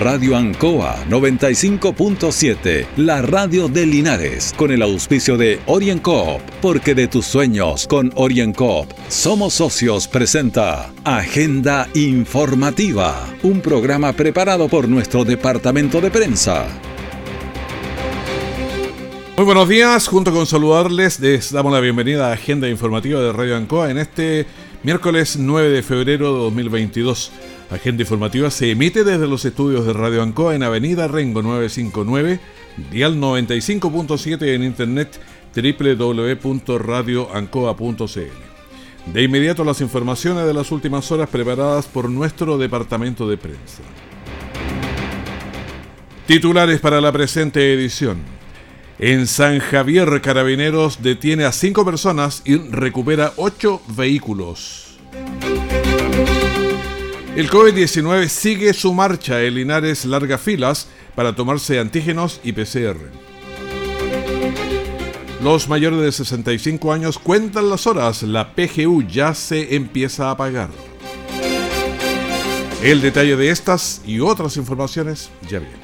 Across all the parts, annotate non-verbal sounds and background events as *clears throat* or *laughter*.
Radio Ancoa 95.7, la radio de Linares, con el auspicio de OrienCoop, porque de tus sueños con OrienCoop somos socios presenta Agenda Informativa, un programa preparado por nuestro departamento de prensa. Muy buenos días, junto con saludarles, les damos la bienvenida a Agenda Informativa de Radio Ancoa en este miércoles 9 de febrero de 2022. Agenda informativa se emite desde los estudios de Radio Ancoa en Avenida Rengo 959, dial 95.7 en internet www.radioancoa.cl. De inmediato las informaciones de las últimas horas preparadas por nuestro departamento de prensa. Titulares para la presente edición. En San Javier, Carabineros detiene a cinco personas y recupera ocho vehículos. El COVID-19 sigue su marcha. El Linares larga filas para tomarse antígenos y PCR. Los mayores de 65 años cuentan las horas. La PGU ya se empieza a pagar. El detalle de estas y otras informaciones ya viene.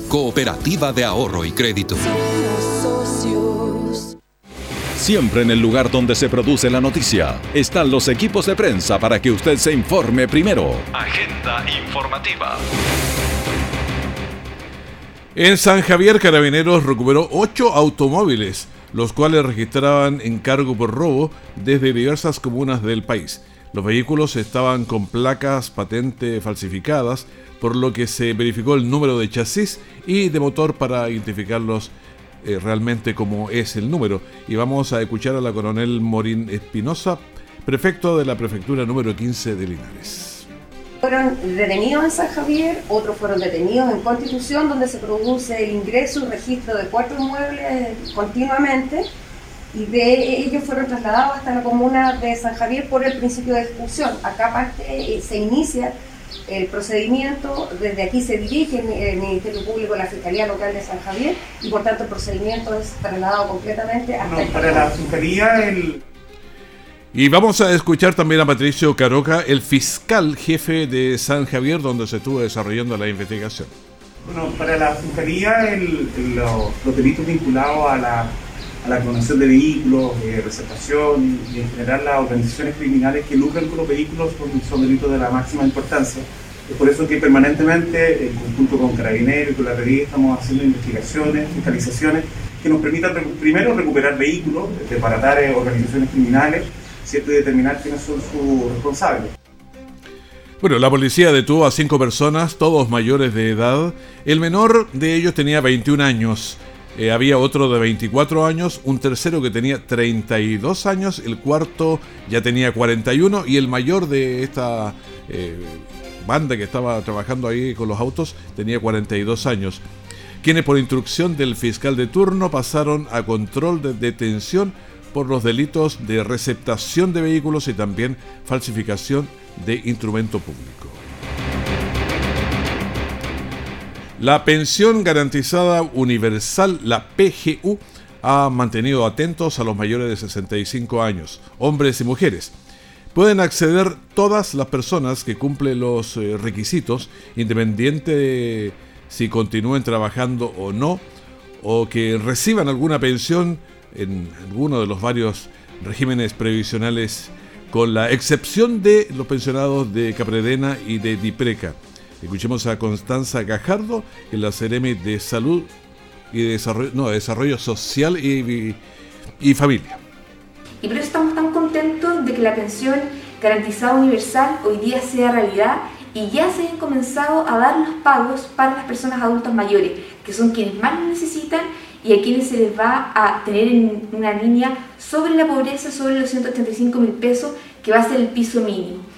cooperativa de ahorro y crédito. Siempre en el lugar donde se produce la noticia están los equipos de prensa para que usted se informe primero. Agenda informativa. En San Javier, Carabineros recuperó ocho automóviles, los cuales registraban encargo por robo desde diversas comunas del país. Los vehículos estaban con placas patente falsificadas, por lo que se verificó el número de chasis y de motor para identificarlos eh, realmente como es el número. Y vamos a escuchar a la coronel Morín Espinosa, prefecto de la prefectura número 15 de Linares. Fueron detenidos en San Javier, otros fueron detenidos en Constitución, donde se produce el ingreso y registro de cuatro inmuebles continuamente, y de ellos fueron trasladados hasta la comuna de San Javier por el principio de ejecución. Acá aparte eh, se inicia el procedimiento, desde aquí se dirige el Ministerio Público, la Fiscalía Local de San Javier, y por tanto el procedimiento es trasladado completamente hasta no, para la Fiscalía el... Y vamos a escuchar también a Patricio Caroca, el fiscal jefe de San Javier, donde se estuvo desarrollando la investigación. Bueno, para la Fiscalía el, los, delitos vinculados a la, a la clonación de vehículos, eh, y en general las organizaciones criminales que lucran con los vehículos son, delitos de la máxima importancia. Es por eso que permanentemente, en conjunto con Carabineros y con la PDI, estamos haciendo investigaciones, fiscalizaciones que nos permitan primero recuperar vehículos, desbaratar organizaciones criminales, ¿cierto? y determinar quiénes son sus responsables. Bueno, la policía detuvo a cinco personas, todos mayores de edad. El menor de ellos tenía 21 años. Eh, había otro de 24 años, un tercero que tenía 32 años, el cuarto ya tenía 41 y el mayor de esta eh, banda que estaba trabajando ahí con los autos tenía 42 años. Quienes por instrucción del fiscal de turno pasaron a control de detención por los delitos de receptación de vehículos y también falsificación de instrumento público. La pensión garantizada universal, la PGU, ha mantenido atentos a los mayores de 65 años, hombres y mujeres. Pueden acceder todas las personas que cumplen los eh, requisitos, independiente de si continúen trabajando o no, o que reciban alguna pensión en alguno de los varios regímenes previsionales, con la excepción de los pensionados de Capredena y de Dipreca. Escuchemos a Constanza Gajardo en la Ceremi de Salud y Desarrollo, no, Desarrollo Social y, y, Familia. Y por eso estamos tan contentos de que la pensión garantizada universal hoy día sea realidad y ya se han comenzado a dar los pagos para las personas adultas mayores, que son quienes más lo necesitan y a quienes se les va a tener en una línea sobre la pobreza, sobre los 185 mil pesos, que va a ser el piso mínimo.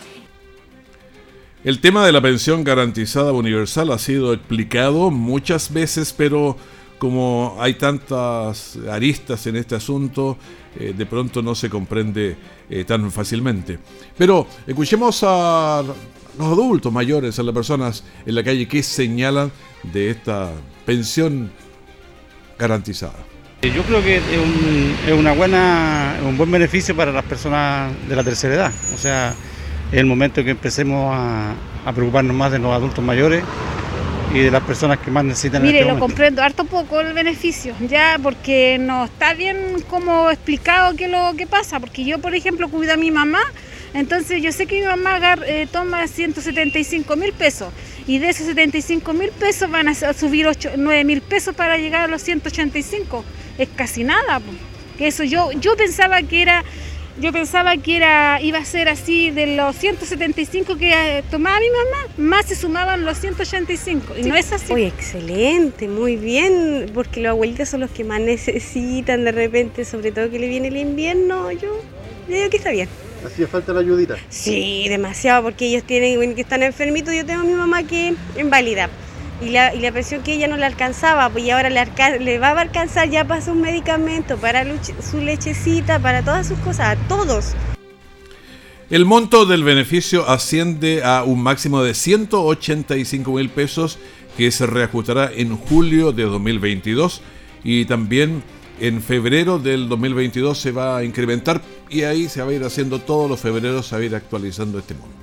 El tema de la pensión garantizada universal ha sido explicado muchas veces, pero como hay tantas aristas en este asunto, eh, de pronto no se comprende eh, tan fácilmente. Pero escuchemos a los adultos mayores, a las personas en la calle que señalan de esta pensión garantizada. Yo creo que es, una buena, un buen beneficio para las personas de la tercera edad. O sea, es el momento que empecemos a, preocuparnos más de los adultos mayores y de las personas que más necesitan. Mire, este lo comprendo harto poco el beneficio, ya porque no está bien como explicado qué lo que pasa, porque yo, por ejemplo, cuido a mi mamá entonces yo sé que mi mamá eh, toma 175 mil pesos y de esos 75 mil pesos van a subir 8, 9 mil pesos para llegar a los 185. Es casi nada. Eso yo, yo pensaba que era yo pensaba que era iba a ser así de los 175 que eh, tomaba mi mamá, más se sumaban los 185 y no es así. Uy, excelente, muy bien, porque los abuelitos son los que más necesitan de repente, sobre todo que le viene el invierno, yo digo que está bien. ¿Hacía falta la ayudita? Sí, demasiado, porque ellos tienen que están enfermitos. Yo tengo a mi mamá que es inválida. Y la, pensión que ella no le alcanzaba, pues y ahora le, va a alcanzar ya para sus medicamentos, para su lechecita, para todas sus cosas, a todos. El monto del beneficio asciende a un máximo de 185 mil pesos que se reajustará en julio de 2022 y también en febrero del 2022 se va a incrementar y ahí se va a ir haciendo todos los febreros, se va a ir actualizando este monto.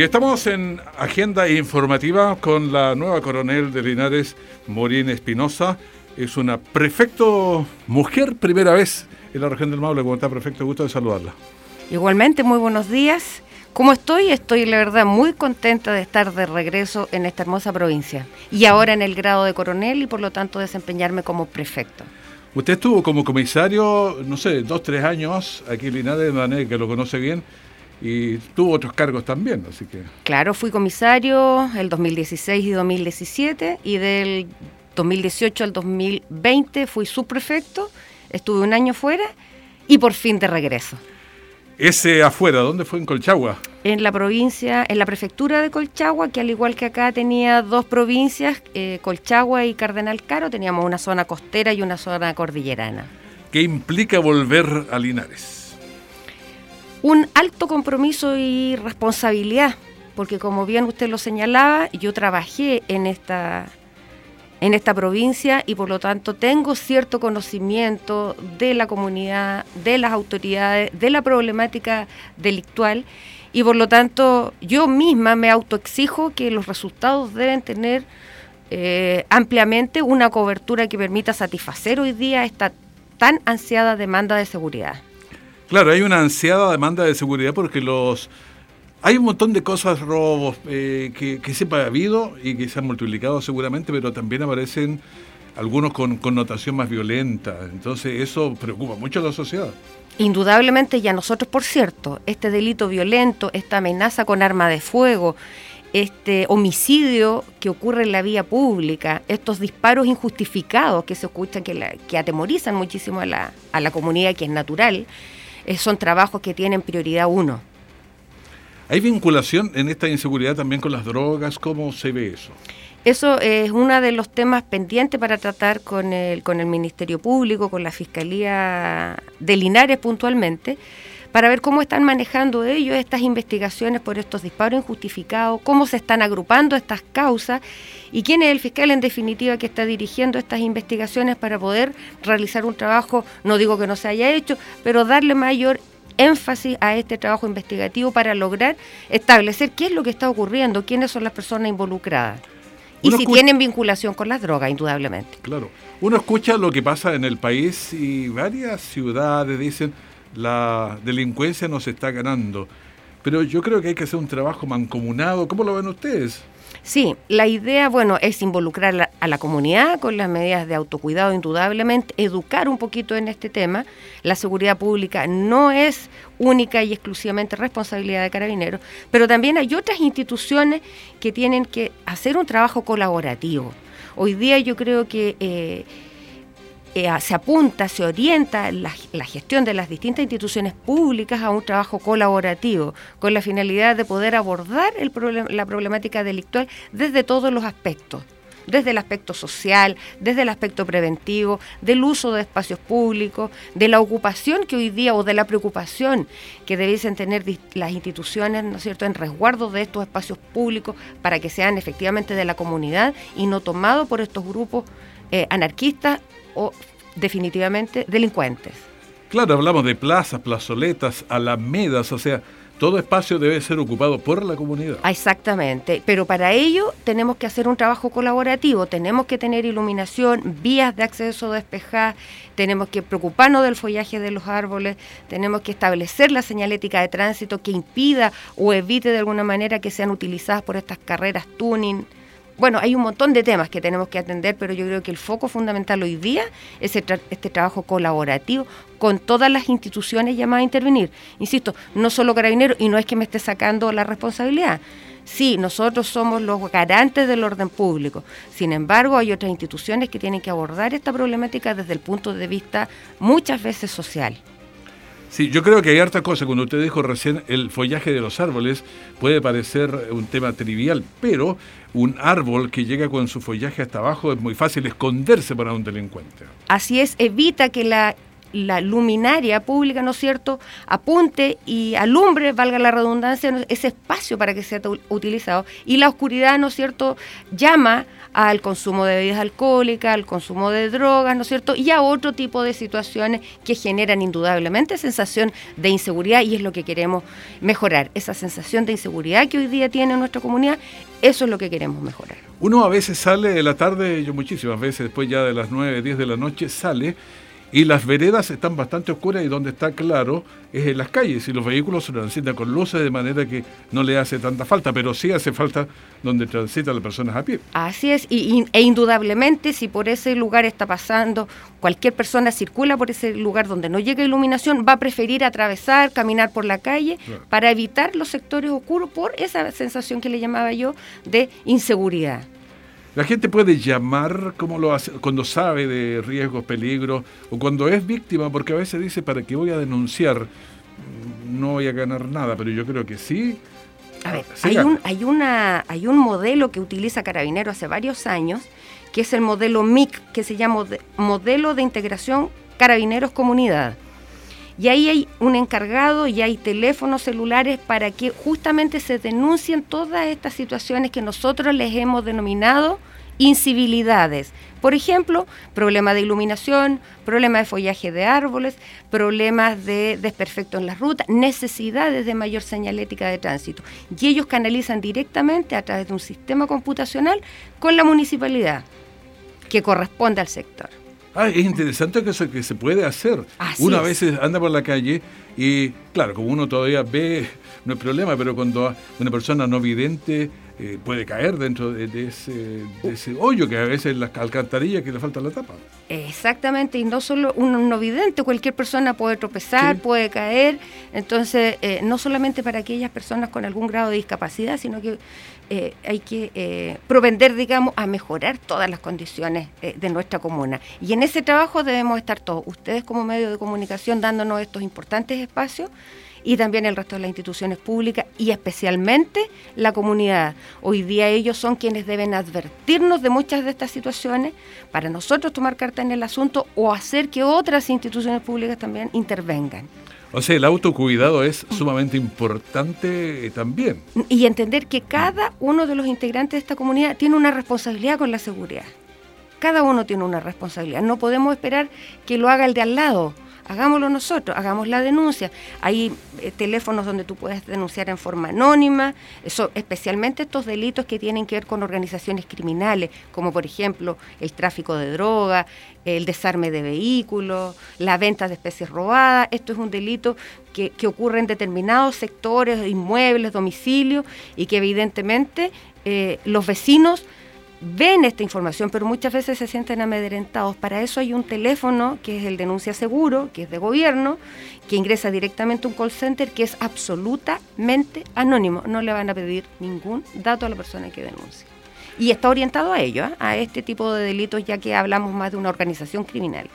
Y estamos en agenda informativa con la nueva coronel de Linares, Morín Espinosa. Es una prefecto mujer, primera vez en la región del Maule. ¿Cómo está, prefecto? Gusto de saludarla. Igualmente, muy buenos días. ¿Cómo estoy? Estoy, la verdad, muy contenta de estar de regreso en esta hermosa provincia. Y ahora en el grado de coronel y, por lo tanto, desempeñarme como prefecto. Usted estuvo como comisario, no sé, dos, tres años aquí en Linares, de que lo conoce bien y tuvo otros cargos también, así que... Claro, fui comisario el 2016 y 2017 y del 2018 al 2020 fui subprefecto, estuve un año fuera y por fin de regreso. Ese afuera, ¿dónde fue? ¿En Colchagua? En la provincia, en la prefectura de Colchagua, que al igual que acá tenía dos provincias, eh, Colchagua y Cardenal Caro, teníamos una zona costera y una zona cordillerana. ¿Qué implica volver a Linares? Un alto compromiso y responsabilidad, porque como bien usted lo señalaba, yo trabajé en esta, en esta provincia y por lo tanto tengo cierto conocimiento de la comunidad, de las autoridades, de la problemática delictual y por lo tanto yo misma me autoexijo que los resultados deben tener eh, ampliamente una cobertura que permita satisfacer hoy día esta tan ansiada demanda de seguridad. Claro, hay una ansiada demanda de seguridad porque los hay un montón de cosas, robos, eh, que, que ha habido y que se han multiplicado seguramente, pero también aparecen algunos con connotación más violenta. Entonces eso preocupa mucho a la sociedad. Indudablemente, y a nosotros, por cierto, este delito violento, esta amenaza con arma de fuego, este homicidio que ocurre en la vía pública, estos disparos injustificados que se escuchan, que, que atemorizan muchísimo a la, a la comunidad, que es natural, son trabajos que tienen prioridad uno. ¿Hay vinculación en esta inseguridad también con las drogas? ¿Cómo se ve eso? Eso es uno de los temas pendientes para tratar con el, con el Ministerio Público, con la Fiscalía de Linares puntualmente, para ver cómo están manejando ellos estas investigaciones por estos disparos injustificados, cómo se están agrupando estas causas y quién es el fiscal en definitiva que está dirigiendo estas investigaciones para poder realizar un trabajo, no digo que no se haya hecho, pero darle mayor énfasis a este trabajo investigativo para lograr establecer qué es lo que está ocurriendo, quiénes son las personas involucradas. Y si tienen vinculación con las drogas, indudablemente. Claro. Uno escucha lo que pasa en el país y varias ciudades dicen la delincuencia nos está ganando. Pero yo creo que hay que hacer un trabajo mancomunado. ¿Cómo lo ven ustedes? Sí, la idea, bueno, es involucrar a la comunidad con las medidas de autocuidado, indudablemente, educar un poquito en este tema. La seguridad pública no es única y exclusivamente responsabilidad de carabineros, pero también hay otras instituciones que tienen que hacer un trabajo colaborativo. Hoy día yo creo que... Eh, eh, se apunta, se orienta la, gestión de las distintas instituciones públicas a un trabajo colaborativo, con la finalidad de poder abordar la problemática delictual desde todos los aspectos desde el aspecto social, desde el aspecto preventivo, del uso de espacios públicos, de la ocupación que hoy día o de la preocupación que debiesen tener las instituciones, ¿no es cierto?, en resguardo de estos espacios públicos para que sean efectivamente de la comunidad y no tomados por estos grupos eh, anarquistas o definitivamente delincuentes. Claro, hablamos de plazas, plazoletas, alamedas, o sea, todo espacio debe ser ocupado por la comunidad. Exactamente, pero para ello tenemos que hacer un trabajo colaborativo, tenemos que tener iluminación, vías de acceso despejadas, tenemos que preocuparnos del follaje de los árboles, tenemos que establecer la señalética de tránsito que impida o evite de alguna manera que sean utilizadas por estas carreras tuning bueno, hay un montón de temas que tenemos que atender, pero yo creo que el foco fundamental hoy día es este trabajo colaborativo con todas las instituciones llamadas a intervenir. Insisto, no solo carabineros, y no es que me esté sacando la responsabilidad. Sí, nosotros somos los garantes del orden público. Sin embargo, hay otras instituciones que tienen que abordar esta problemática desde el punto de vista muchas veces social. Sí, yo creo que hay harta cosa. Cuando usted dijo recién el follaje de los árboles puede parecer un tema trivial, pero un árbol que llega con su follaje hasta abajo es muy fácil esconderse para un delincuente. Así es, evita que la, la luminaria pública, ¿no es cierto?, apunte y alumbre, valga la redundancia, ese espacio para que sea utilizado. Y la oscuridad, ¿no es cierto?, llama al consumo de bebidas alcohólicas, al consumo de drogas, ¿no es cierto? Y a otro tipo de situaciones que generan indudablemente sensación de inseguridad y es lo que queremos mejorar. Esa sensación de inseguridad que hoy día tiene nuestra comunidad, eso es lo que queremos mejorar. Uno a veces sale de la tarde, yo muchísimas veces, después ya de las 9, 10 de la noche, sale y las veredas están bastante oscuras y donde está claro es en las calles y los vehículos se transitan con luces de manera que no le hace tanta falta, pero sí hace falta donde transitan las personas a pie. Así es, y, e indudablemente si por ese lugar está pasando, cualquier persona circula por ese lugar donde no llega iluminación, va a preferir atravesar, caminar por la calle para evitar los sectores oscuros por esa sensación que le llamaba yo de inseguridad. La gente puede llamar como lo hace, cuando sabe de riesgos, peligros, o cuando es víctima, porque a veces dice, ¿para qué voy a denunciar? No voy a ganar nada, pero yo creo que sí. A ver, hay un, hay, una, hay un modelo que utiliza Carabinero hace varios años, que es el modelo MIC, que se llama Modelo de Integración Carabineros Comunidad. Y ahí hay un encargado y hay teléfonos celulares para que justamente se denuncien todas estas situaciones que nosotros les hemos denominado incivilidades. Por ejemplo, problemas de iluminación, problemas de follaje de árboles, problemas de desperfecto en las rutas, necesidades de mayor señalética de tránsito. Y ellos canalizan directamente a través de un sistema computacional con la municipalidad que corresponde al sector. Ah, es interesante que eso que se puede hacer. uno a veces anda por la calle y, claro, como uno todavía ve, no hay problema, pero cuando una persona no vidente eh, puede caer dentro de, ese, hoyo que a veces las alcantarillas que le falta la tapa. Exactamente, y no solo un no vidente, cualquier persona puede tropezar, puede caer, entonces eh, no solamente para aquellas personas con algún grado de discapacidad, sino que eh, hay que propender, digamos, a mejorar todas las condiciones de nuestra comuna. Y en ese trabajo debemos estar todos, ustedes como medio de comunicación dándonos estos importantes espacios y también el resto de las instituciones públicas y especialmente la comunidad. Hoy día ellos son quienes deben advertirnos de muchas de estas situaciones para nosotros tomar carta en el asunto o hacer que otras instituciones públicas también intervengan. O sea, el autocuidado es sumamente importante eh, también. Y entender que cada uno de los integrantes de esta comunidad tiene una responsabilidad con la seguridad. Cada uno tiene una responsabilidad. No podemos esperar que lo haga el de al lado hagámoslo nosotros, hagamos la denuncia. Hay eh, teléfonos donde tú puedes denunciar en forma anónima, eso, especialmente estos delitos que tienen que ver con organizaciones criminales, como por ejemplo el tráfico de droga, el desarme de vehículos, la venta de especies robadas. Esto es un delito que, ocurre en determinados sectores, inmuebles, domicilios, y que evidentemente eh, los vecinos ven esta información, pero muchas veces se sienten amedrentados. Para eso hay un teléfono que es el denuncia seguro, que es de gobierno, que ingresa directamente a un call center que es absolutamente anónimo. No le van a pedir ningún dato a la persona que denuncia. Y está orientado a ello, ¿eh? a este tipo de delitos, ya que hablamos más de una organización criminal.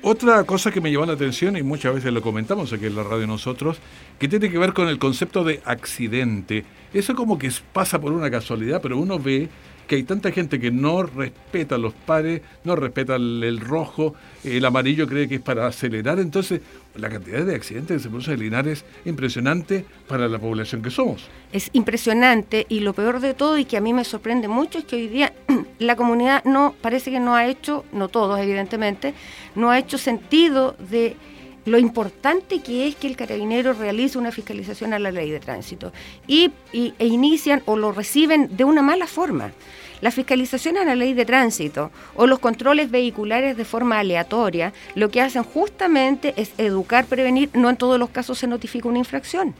Otra cosa que me llamó la atención, y muchas veces lo comentamos aquí en la radio nosotros, que tiene que ver con el concepto de accidente. Eso como que pasa por una casualidad, pero uno ve que hay tanta gente que no respeta los pares, no respeta el, rojo, el amarillo cree que es para acelerar, entonces la cantidad de accidentes que se producen en Linares es impresionante para la población que somos. Es impresionante y lo peor de todo y que a mí me sorprende mucho es que hoy día *clears throat* la comunidad no parece que no ha hecho, no todos evidentemente, no ha hecho sentido de lo importante que es que el carabinero realice una fiscalización a la ley de tránsito y, e inician o lo reciben de una mala forma. La fiscalización a la ley de tránsito o los controles vehiculares de forma aleatoria lo que hacen justamente es educar, prevenir, no en todos los casos se notifica una infracción.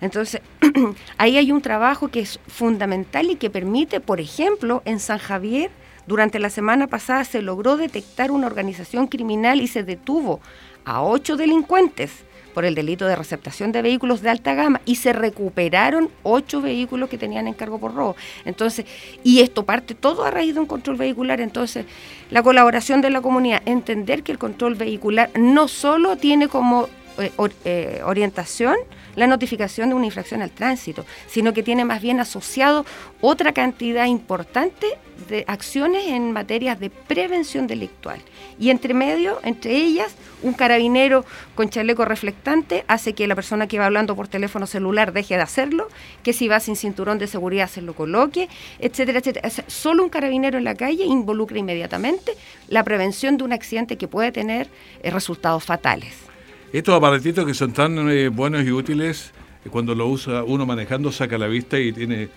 Entonces, *clears throat* ahí hay un trabajo que es fundamental y que permite, por ejemplo, en San Javier, durante la semana pasada se logró detectar una organización criminal y se detuvo a ocho delincuentes por el delito de receptación de vehículos de alta gama y se recuperaron ocho vehículos que tenían encargo por robo. Entonces, y esto parte todo a raíz de un control vehicular. Entonces, la colaboración de la comunidad, entender que el control vehicular no solo tiene como eh, eh, orientación la notificación de una infracción al tránsito, sino que tiene más bien asociado otra cantidad importante de acciones en materias de prevención delictual. Y entre medio, entre ellas, un carabinero con chaleco reflectante hace que la persona que va hablando por teléfono celular deje de hacerlo, que si va sin cinturón de seguridad se lo coloque, etcétera, etcétera. solo un carabinero en la calle involucra inmediatamente la prevención de un accidente que puede tener eh, resultados fatales. Estos aparatitos que son tan eh, buenos y útiles, eh, cuando lo usa uno manejando, saca la vista y tiene,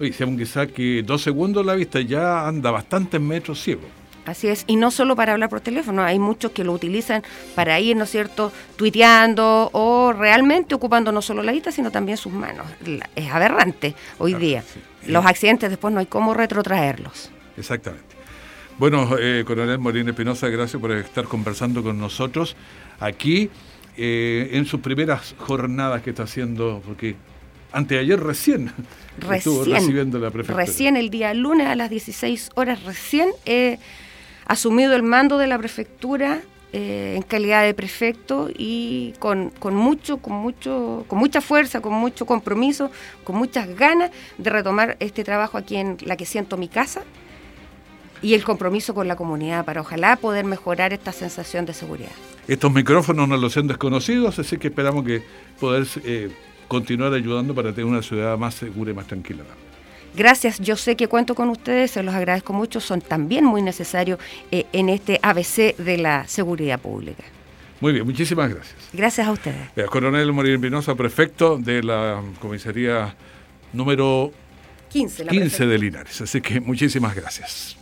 oye, según que saque dos segundos la vista, ya anda bastantes metros ciego. Así es, y no solo para hablar por teléfono, hay muchos que lo utilizan para ir, ¿no es cierto?, tuiteando o realmente ocupando no solo la vista, sino también sus manos. Es aberrante hoy día. Los accidentes después no hay cómo retrotraerlos. Exactamente. Bueno, eh, Coronel Morín Espinosa, gracias por estar conversando con nosotros aquí eh, en sus primeras jornadas que está haciendo, porque anteayer recién, *laughs* recién estuvo recibiendo la prefectura. Recién el día lunes a las 16 horas, recién he asumido el mando de la prefectura eh, en calidad de prefecto y con, con, mucho, con mucho, con mucha fuerza, con mucho compromiso, con muchas ganas de retomar este trabajo aquí en la que siento mi casa y el compromiso con la comunidad para ojalá poder mejorar esta sensación de seguridad. Estos micrófonos no los son desconocidos, así que esperamos que poder eh, continuar ayudando para tener una ciudad más segura y más tranquila. Gracias, yo sé que cuento con ustedes, se los agradezco mucho, son también muy necesarios eh, en este ABC de la seguridad pública. Muy bien, muchísimas gracias. Gracias a ustedes. Coronel Morir Pinoza, prefecto de la comisaría número 15, 15 de Linares. Así que muchísimas gracias.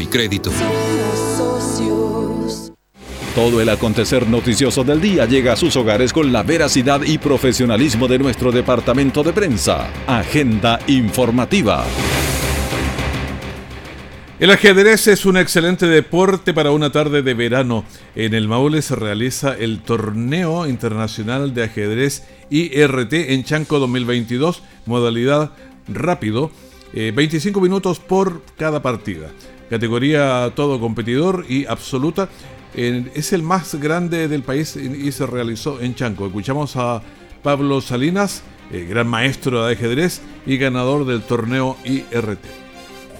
y crédito. Todo el acontecer noticioso del día llega a sus hogares con la veracidad y profesionalismo de nuestro departamento de prensa. Agenda informativa. El ajedrez es un excelente deporte para una tarde de verano. En el Maule se realiza el Torneo Internacional de Ajedrez IRT en Chanco 2022, modalidad rápido, 25 eh, minutos por cada partida. Categoría todo competidor y absoluta es el más grande del país y se realizó en Chanco. Escuchamos a Pablo Salinas, gran maestro de ajedrez y ganador del torneo IRT.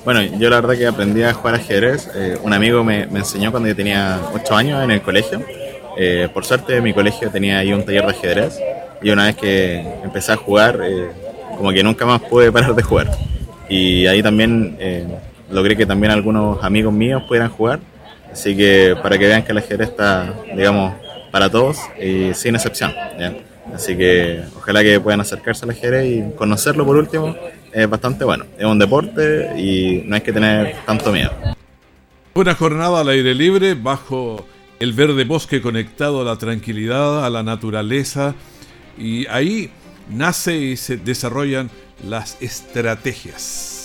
Bueno, yo la verdad que aprendí a jugar ajedrez. Eh, un amigo me, enseñó cuando yo tenía 8 años en el colegio. Eh, por suerte mi colegio tenía ahí un taller de ajedrez y una vez que empecé a jugar, eh, como que nunca más pude *laughs* parar de jugar. Y ahí también logré que también algunos amigos míos pudieran jugar Así que para que vean que el ajedrez está, digamos, para todos y sin excepción. Así que ojalá que puedan acercarse al ajedrez y conocerlo por último. Es bastante bueno. Es un deporte y no hay que tener tanto miedo. Una jornada al aire libre bajo el verde bosque conectado a la tranquilidad, a la naturaleza. Y ahí nace y se desarrollan las estrategias.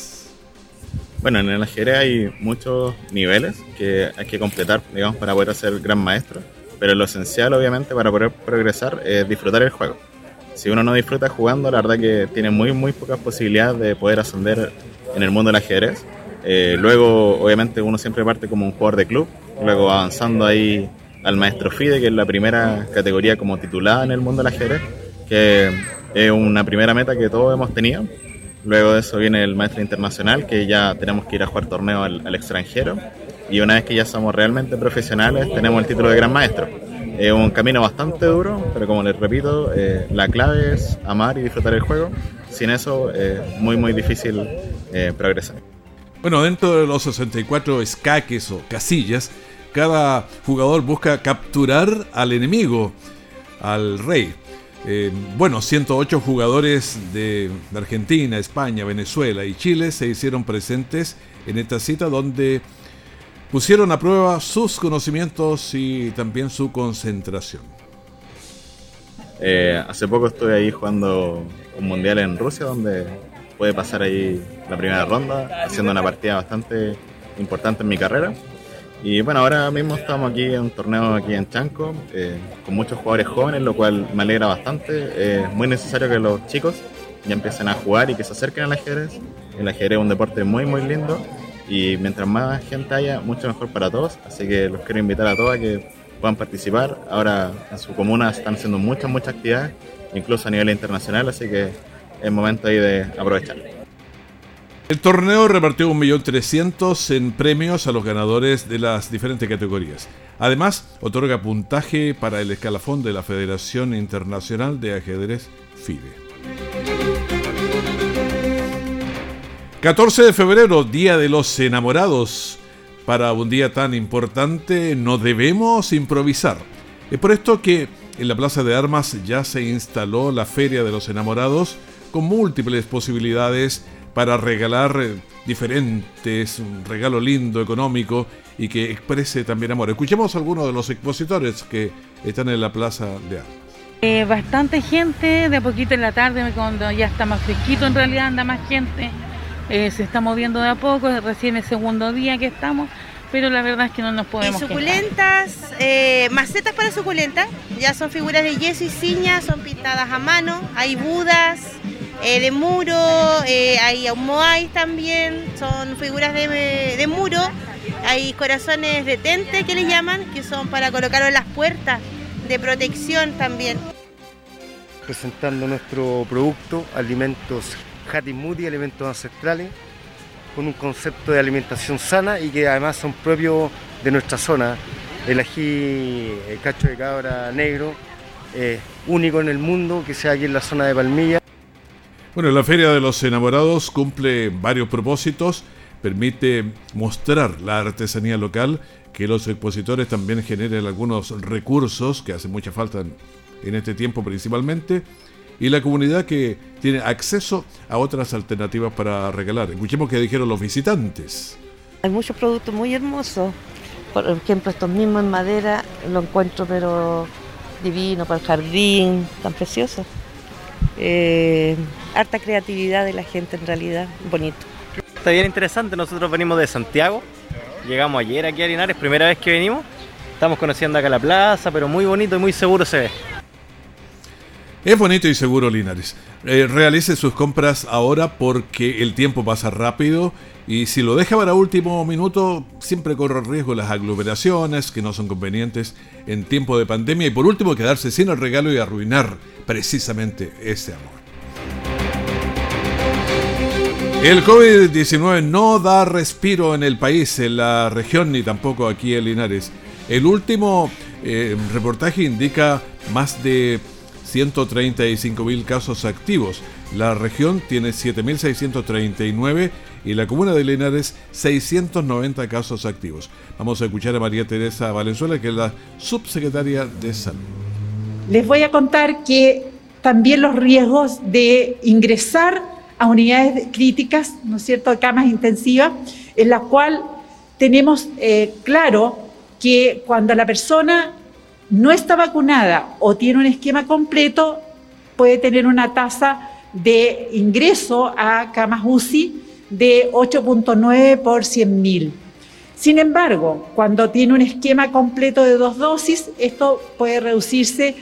Bueno, en el ajedrez hay muchos niveles que hay que completar, digamos, para poder ser gran maestro. Pero lo esencial, obviamente, para poder progresar es disfrutar el juego. Si uno no disfruta jugando, la verdad que tiene muy, muy pocas posibilidades de poder ascender en el mundo del ajedrez. Eh, luego, obviamente, uno siempre parte como un jugador de club, luego avanzando ahí al maestro FIDE, que es la primera categoría como titulada en el mundo del ajedrez, que es una primera meta que todos hemos tenido Luego de eso viene el maestro internacional, que ya tenemos que ir a jugar torneo al, extranjero. Y una vez que ya somos realmente profesionales, tenemos el título de gran maestro. Es un camino bastante duro, pero como les repito, eh, la clave es amar y disfrutar el juego. Sin eso es muy, muy difícil eh, progresar. Bueno, dentro de los 64 escaques o casillas, cada jugador busca capturar al enemigo, al rey. Eh, bueno, 108 jugadores de Argentina, España, Venezuela y Chile se hicieron presentes en esta cita donde pusieron a prueba sus conocimientos y también su concentración. Eh, hace poco estuve ahí jugando un mundial en Rusia donde pude pasar ahí la primera ronda haciendo una partida bastante importante en mi carrera y bueno, ahora mismo estamos aquí en un torneo aquí en Chanco, eh, con muchos jugadores jóvenes, lo cual me alegra bastante. es muy necesario que los chicos ya empiecen a jugar y que se acerquen al ajedrez. El ajedrez es un deporte muy, muy lindo y mientras más gente haya, mucho mejor para todos. Así que los quiero invitar a todos a que puedan participar. Ahora en su comuna están haciendo muchas, muchas actividades, incluso a nivel internacional, así que es momento ahí de aprovechar. El torneo repartió 1.300.000 en premios a los ganadores de las diferentes categorías. Además, otorga puntaje para el escalafón de la Federación Internacional de Ajedrez FIDE. 14 de febrero, Día de los Enamorados. Para un día tan importante no debemos improvisar. Es por esto que en la Plaza de Armas ya se instaló la Feria de los Enamorados con múltiples posibilidades para regalar eh, diferentes, un regalo lindo, económico y que exprese también amor. Escuchemos a algunos de los expositores que están en la Plaza de Armas. Eh, bastante gente, de poquito en la tarde, cuando ya está más fresquito, en realidad anda más gente. Eh, se está moviendo de a poco, recién el segundo día que estamos, pero la verdad es que no nos podemos. Y suculentas, macetas para suculentas, ya son figuras de yeso y ciña, son pintadas a mano, hay budas, eh, de muro, eh, hay moai también, son figuras de, muro, hay corazones de tente que le llaman, que son para colocarlo en las puertas, de protección también. Presentando nuestro producto, alimentos Hatimudi, alimentos ancestrales, con un concepto de alimentación sana y que además son propios de nuestra zona, el ají el cacho de cabra negro, único en el mundo, que sea aquí en la zona de Palmilla. Bueno, la Feria de los Enamorados cumple varios propósitos, permite mostrar la artesanía local, que los expositores también generen algunos recursos que hacen mucha falta en, este tiempo principalmente, y la comunidad que tiene acceso a otras alternativas para regalar. Escuchemos qué dijeron los visitantes. Hay muchos productos muy hermosos. Por ejemplo, estos mismos en madera lo encuentro pero divino para el jardín, tan precioso. Eh, harta creatividad de la gente en realidad, bonito. Está bien interesante, nosotros venimos de Santiago, llegamos ayer aquí a Linares, primera vez que venimos, estamos conociendo acá la plaza, pero muy bonito y muy seguro se ve. Es bonito y seguro Linares. Eh, realice sus compras ahora porque el tiempo pasa rápido y si lo deja para último minuto siempre corre riesgo las aglomeraciones que no son convenientes en tiempo de pandemia y por último quedarse sin el regalo y arruinar precisamente ese amor. El COVID-19 no da respiro en el país, en la región ni tampoco aquí en Linares. El último eh, reportaje indica más de 135.000 casos activos. La región tiene 7.639 y la comuna de Linares 690 casos activos. Vamos a escuchar a María Teresa Valenzuela, que es la subsecretaria de Salud. Les voy a contar que también los riesgos de ingresar a unidades críticas, ¿no es cierto?, camas intensivas, en la cual tenemos eh, claro que cuando la persona no está vacunada o tiene un esquema completo, puede tener una tasa de ingreso a camas UCI de 8.9 por 100.000. Sin embargo, cuando tiene un esquema completo de dos dosis, esto puede reducirse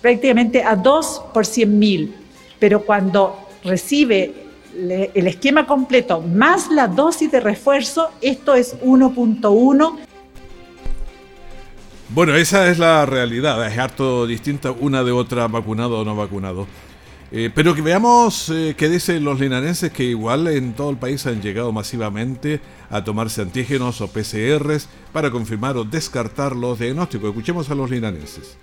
prácticamente a 2 por 100.000. Pero cuando recibe el esquema completo más la dosis de refuerzo, esto es 1.1 bueno, esa es la realidad, es harto distinta una de otra, vacunado o no vacunado. Eh, pero que veamos eh, qué dicen los linarenses que igual en todo el país han llegado masivamente a tomarse antígenos o PCRs para confirmar o descartar los diagnósticos. Escuchemos a los linarenses.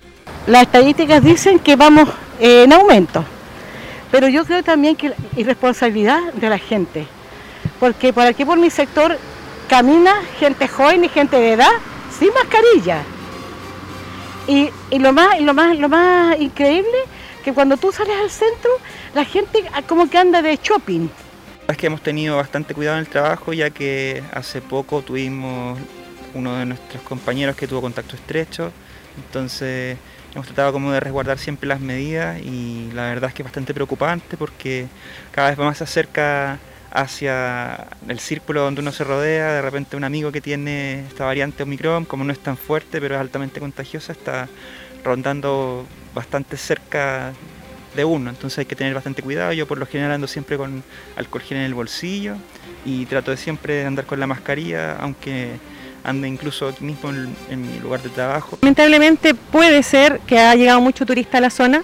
Las estadísticas dicen que vamos eh, en aumento, pero yo creo también que la irresponsabilidad de la gente, porque por aquí por mi sector camina gente joven y gente de edad sin mascarilla y, lo más, lo más, lo más increíble que cuando tú sales al centro, la gente como que anda de shopping. Es que hemos tenido bastante cuidado en el trabajo, ya que hace poco tuvimos uno de nuestros compañeros que tuvo contacto estrecho, entonces hemos tratado como de resguardar siempre las medidas y la verdad es que es bastante preocupante porque cada vez más se acerca hacia el círculo donde uno se rodea, de repente un amigo que tiene esta variante Omicron, como no es tan fuerte pero es altamente contagiosa, está rondando bastante cerca de uno, entonces hay que tener bastante cuidado. Yo por lo general ando siempre con alcohol gel en el bolsillo y trato de siempre andar con la mascarilla, aunque ande incluso mismo en, mi lugar de trabajo. Lamentablemente puede ser que ha llegado mucho turista a la zona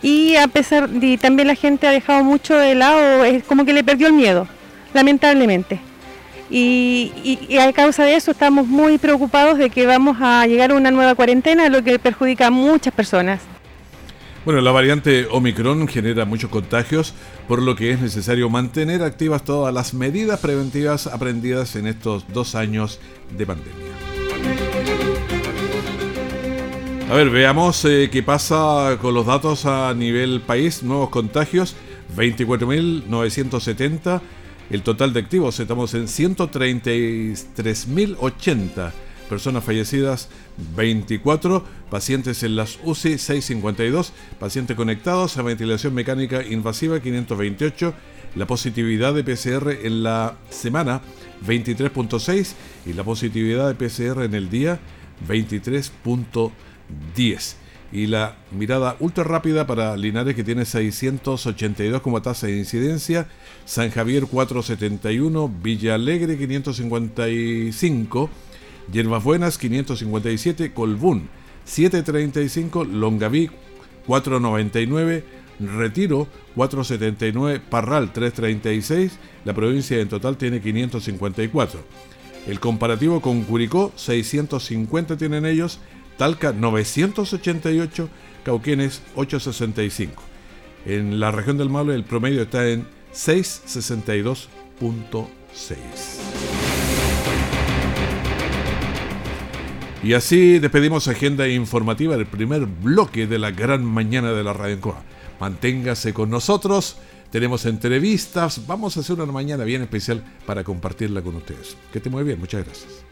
y a pesar de también la gente ha dejado mucho de lado, es como que le perdió el miedo, lamentablemente. Y, a causa de eso estamos muy preocupados de que vamos a llegar a una nueva cuarentena, lo que perjudica a muchas personas. Bueno, la variante Omicron genera muchos contagios, por lo que es necesario mantener activas todas las medidas preventivas aprendidas en estos dos años de pandemia. A ver, veamos eh, qué pasa con los datos a nivel país. Nuevos contagios, 24.970. El total de activos, estamos en 133.080. Personas fallecidas, 24. Pacientes en las UCI, 652. Pacientes conectados a ventilación mecánica invasiva, 528. La positividad de PCR en la semana, 23.6. Y la positividad de PCR en el día, 23.6. 10. Y la mirada ultra rápida para Linares que tiene 682 como tasa de incidencia, San Javier 471, Villa Alegre 555, Yerbas Buenas 557, Colbún 735, Longaví 499, Retiro 479, Parral 336, la provincia en total tiene 554. El comparativo con Curicó, 650 tienen ellos, Talca 988, Cauquenes 865. En la región del Maule el promedio está en 662.6. Y así despedimos agenda informativa del primer bloque de la gran mañana de la Radio Encoa. Manténgase con nosotros, tenemos entrevistas, vamos a hacer una mañana bien especial para compartirla con ustedes. Que te muy bien, muchas gracias.